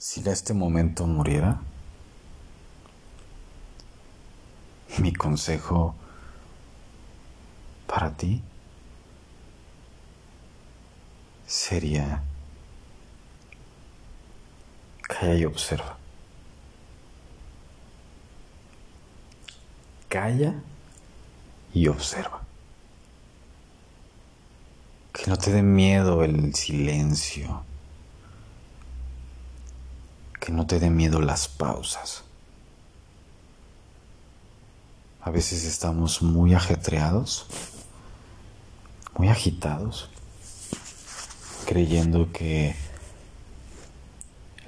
Si en este momento muriera, mi consejo para ti sería calla y observa. Calla y observa. Que no te dé miedo el silencio. No te dé miedo las pausas. A veces estamos muy ajetreados, muy agitados, creyendo que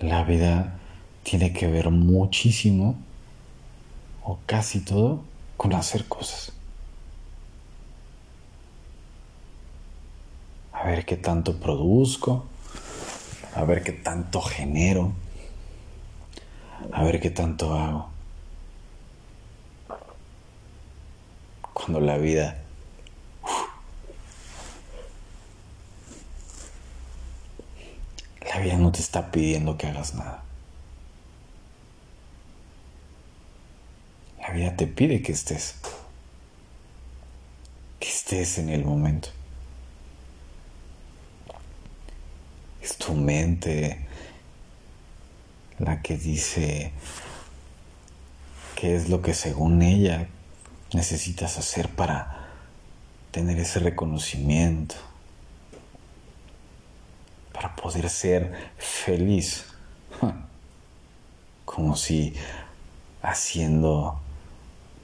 la vida tiene que ver muchísimo o casi todo con hacer cosas. A ver qué tanto produzco, a ver qué tanto genero, a ver qué tanto hago. Cuando la vida La vida no te está pidiendo que hagas nada. La vida te pide que estés. Que estés en el momento. Es tu mente la que dice qué es lo que según ella necesitas hacer para tener ese reconocimiento para poder ser feliz. Como si haciendo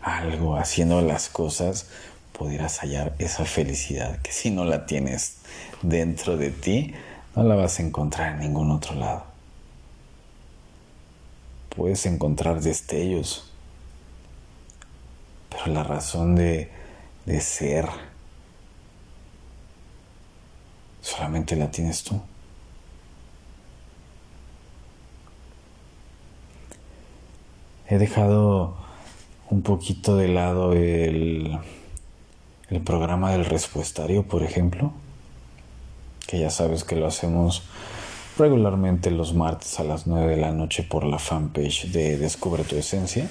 algo, haciendo las cosas, pudieras hallar esa felicidad que si no la tienes dentro de ti, no la vas a encontrar en ningún otro lado. Puedes encontrar destellos, pero la razón de, de ser solamente la tienes tú. he dejado un poquito de lado el, el programa del respuestario, por ejemplo, que ya sabes que lo hacemos regularmente los martes a las 9 de la noche por la fanpage de Descubre tu Esencia.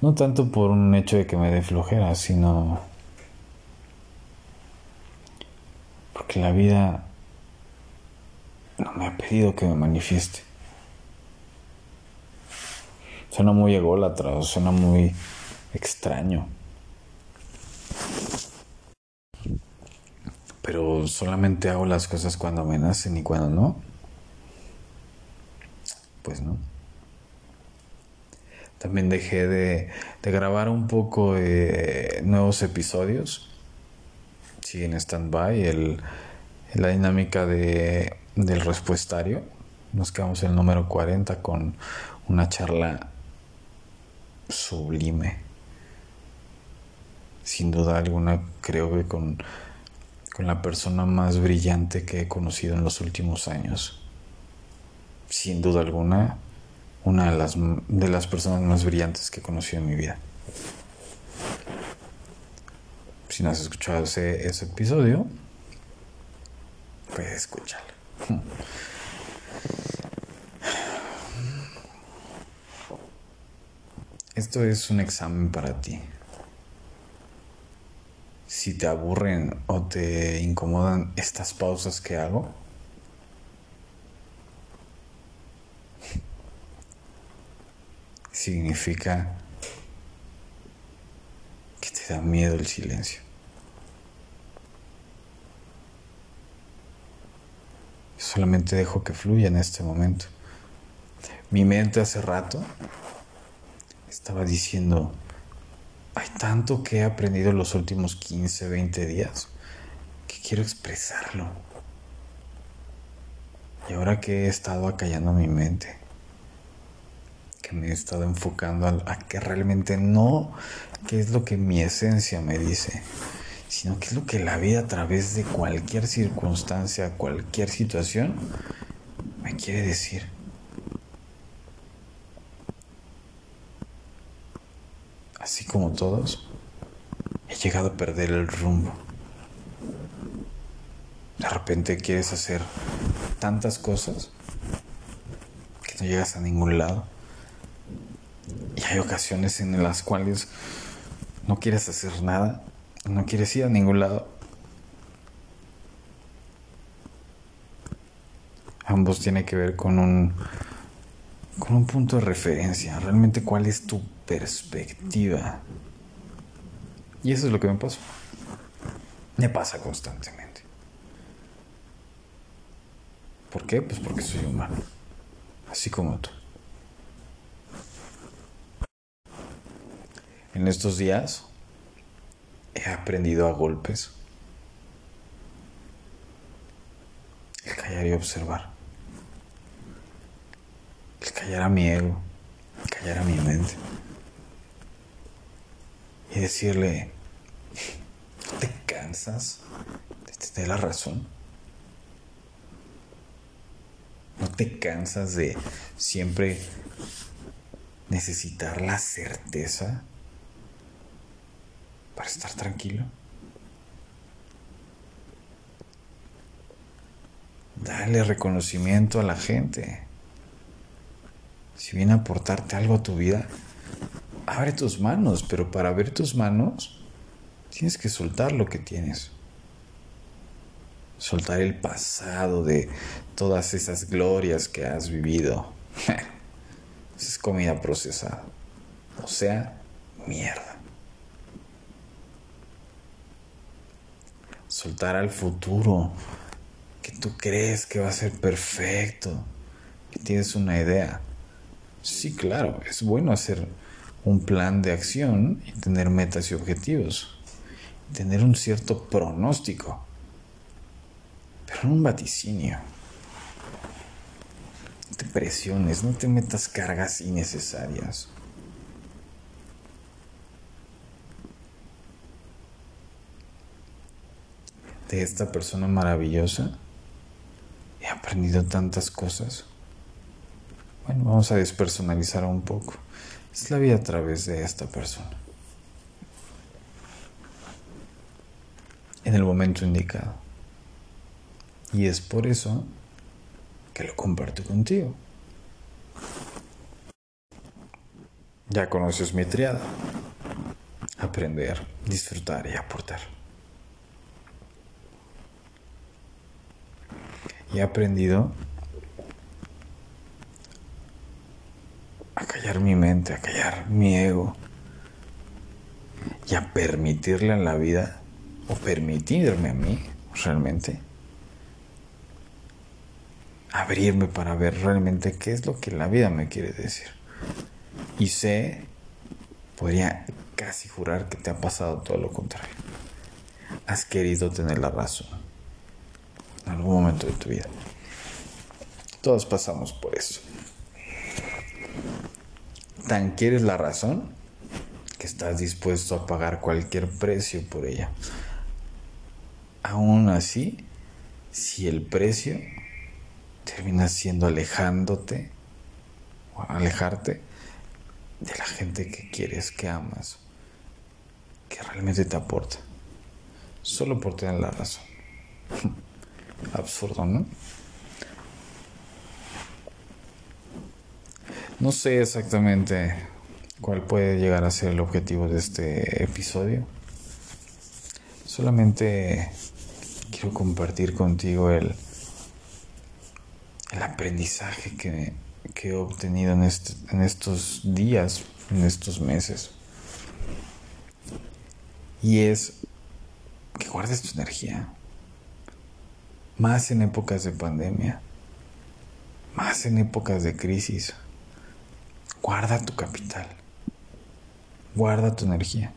No tanto por un hecho de que me dé flojera, sino porque la vida no me ha pedido que me manifieste. Suena muy ególatra, suena muy extraño. Pero solamente hago las cosas cuando me nacen y cuando no. Pues no. También dejé de, grabar un poco de nuevos episodios. Sigue en stand-by la dinámica de, del respuestario. Nos quedamos en el número 40 con una charla sublime. Sin duda alguna, creo que con, con la persona más brillante que he conocido en los últimos años. Sin duda alguna, una de las, de las personas más brillantes que he conocido en mi vida. Si no has escuchado ese, ese episodio, puedes escucharlo. Esto es un examen para ti. Si te aburren o te incomodan estas pausas que hago, significa que te da miedo el silencio. Solamente dejo que fluya en este momento. Mi mente hace rato estaba diciendo, hay tanto que he aprendido los últimos 15, 20 días que quiero expresarlo. Y ahora que he estado acallando mi mente, que me he estado enfocando a, que realmente no qué es lo que mi esencia me dice, sino qué es lo que la vida a través de cualquier circunstancia, cualquier situación, me quiere decir. Así como todos, he llegado a perder el rumbo. De repente quieres hacer tantas cosas que no llegas a ningún lado. Y hay ocasiones en las cuales no quieres hacer nada, no quieres ir a ningún lado. Ambos tiene que ver con un con un punto de referencia, realmente cuál es tu perspectiva. Y eso es lo que me pasa. Me pasa constantemente. ¿Por qué? Pues porque soy humano, así como tú. En estos días he aprendido a golpes el callar y observar, callar a mi ego, callar a mi mente y decirle, ¿te cansas de tener la razón? ¿No te cansas de siempre necesitar la certeza? para estar tranquilo. Dale reconocimiento a la gente. Si viene a aportarte algo a tu vida, abre tus manos, pero para ver tus manos tienes que soltar lo que tienes. Soltar el pasado de todas esas glorias que has vivido. es comida procesada. O sea, mierda. soltar al futuro, que tú crees que va a ser perfecto, que tienes una idea. Sí, claro, es bueno hacer un plan de acción y tener metas y objetivos, tener un cierto pronóstico, pero no un vaticinio. No te presiones, no te metas cargas innecesarias. de esta persona maravillosa. He aprendido tantas cosas. Bueno, vamos a despersonalizar un poco. Es la vida a través de esta persona. En el momento indicado. Y es por eso que lo comparto contigo. Ya conoces mi triada. Aprender, disfrutar y aportar. he aprendido a mi mente, a callar mi ego y a permitirle a la vida, o permitirme a mí realmente, abrirme para ver realmente qué es lo que la vida me quiere decir. Y sé, podría casi jurar que te ha pasado todo lo contrario. Has querido tener la razón en algún momento de tu vida. Todos pasamos por eso. Tan quieres la razón que estás dispuesto a pagar cualquier precio por ella. Aún así, si el precio termina siendo alejándote o alejarte de la gente que quieres, que amas, que realmente te aporta, solo por tener la razón. absurdo, ¿no? No sé exactamente cuál puede llegar a ser el objetivo de este episodio. Solamente quiero compartir contigo el, el aprendizaje que, que he obtenido en, este, en estos días, en estos meses. Y es que guardes tu energía más en épocas de pandemia, más en épocas de crisis. Guarda tu capital, guarda tu energía,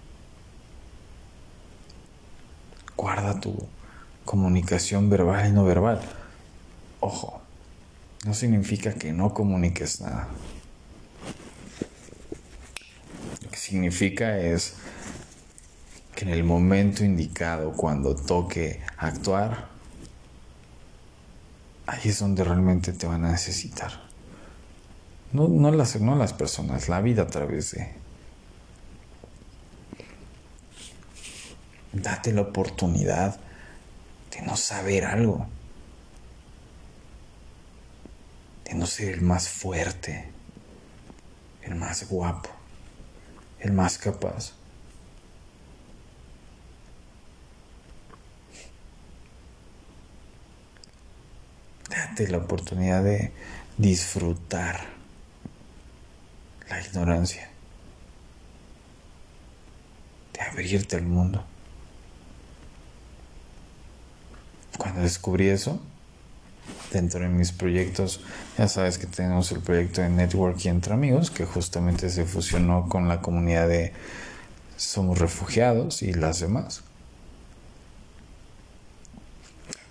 guarda tu comunicación verbal y no verbal. Ojo, no significa que no comuniques nada. Lo que significa es que en el momento indicado, cuando toque actuar, ahí es donde realmente te van a necesitar. No, no, las, no las personas, la vida a través de... Date la oportunidad de no saber algo. de no ser el más fuerte, el más guapo, el más capaz. Date la oportunidad de disfrutar ignorancia, de abrirte al mundo. Cuando descubrí eso, dentro de mis proyectos, ya sabes que tenemos el proyecto de Networking entre amigos, que justamente se fusionó con la comunidad de Somos Refugiados y las demás.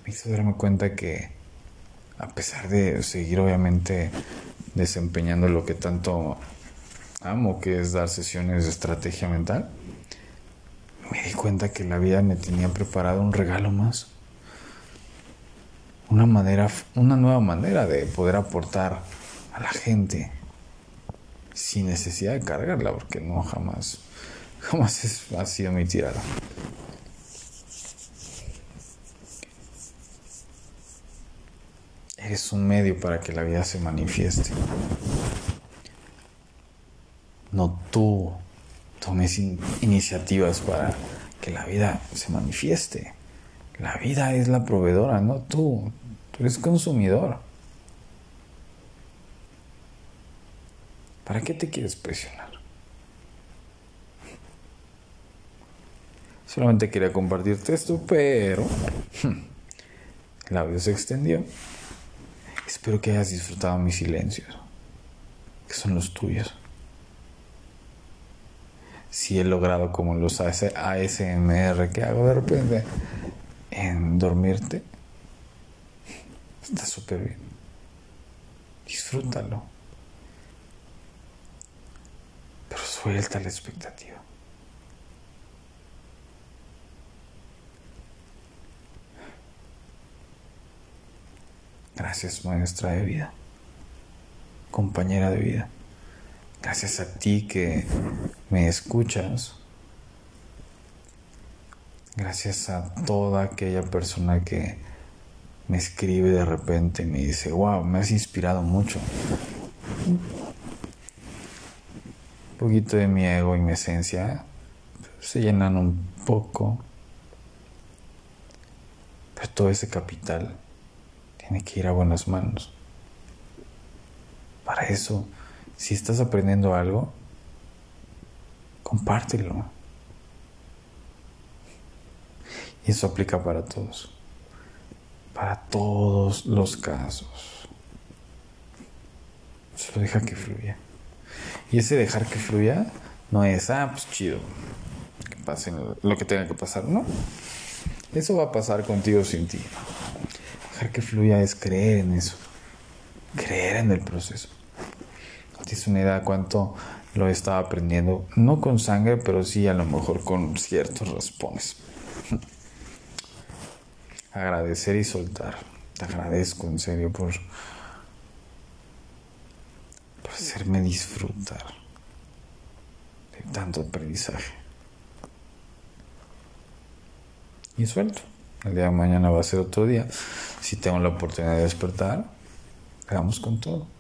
Me hizo darme cuenta que a pesar de seguir obviamente desempeñando lo que tanto amo, que es dar sesiones de estrategia mental, me di cuenta que la vida me tenía preparado un regalo más una manera, una nueva manera de poder aportar a la gente sin necesidad de cargarla, porque no jamás, jamás ha sido mi tirada. Eres un medio para que la vida se manifieste. No tú tomes iniciativas para que la vida se manifieste. La vida es la proveedora, no tú. Tú eres consumidor. ¿Para qué te quieres presionar? Solamente quería compartirte esto, pero el audio se extendió. Espero que hayas disfrutado mis silencios, que son los tuyos. Si he logrado como los ASMR que hago de repente en dormirte, está súper bien. Disfrútalo. Pero suelta la expectativa. Gracias, maestra de vida, compañera de vida. Gracias a ti que me escuchas Gracias a toda aquella persona que me escribe de repente y me dice, wow, me has inspirado mucho. Un poquito de mi ego y mi esencia se llenan un poco. Pero todo ese capital tiene que ir a buenas manos. Para eso, si estás aprendiendo algo, compártelo. Y eso aplica para todos. Para todos los casos. Solo deja que fluya. Y ese dejar que fluya no es, ah, pues chido, que pase lo que tenga que pasar, ¿no? Eso va a pasar contigo sin ti. Dejar que fluya es creer en eso. Creer en el proceso. Tienes una idea cuánto lo he estado aprendiendo. No con sangre, pero sí a lo mejor con ciertos respones agradecer y soltar. Te agradezco en serio por, por hacerme disfrutar de tanto aprendizaje. Y suelto. El día de mañana va a ser otro día. Si tengo la oportunidad de despertar, hagamos con todo.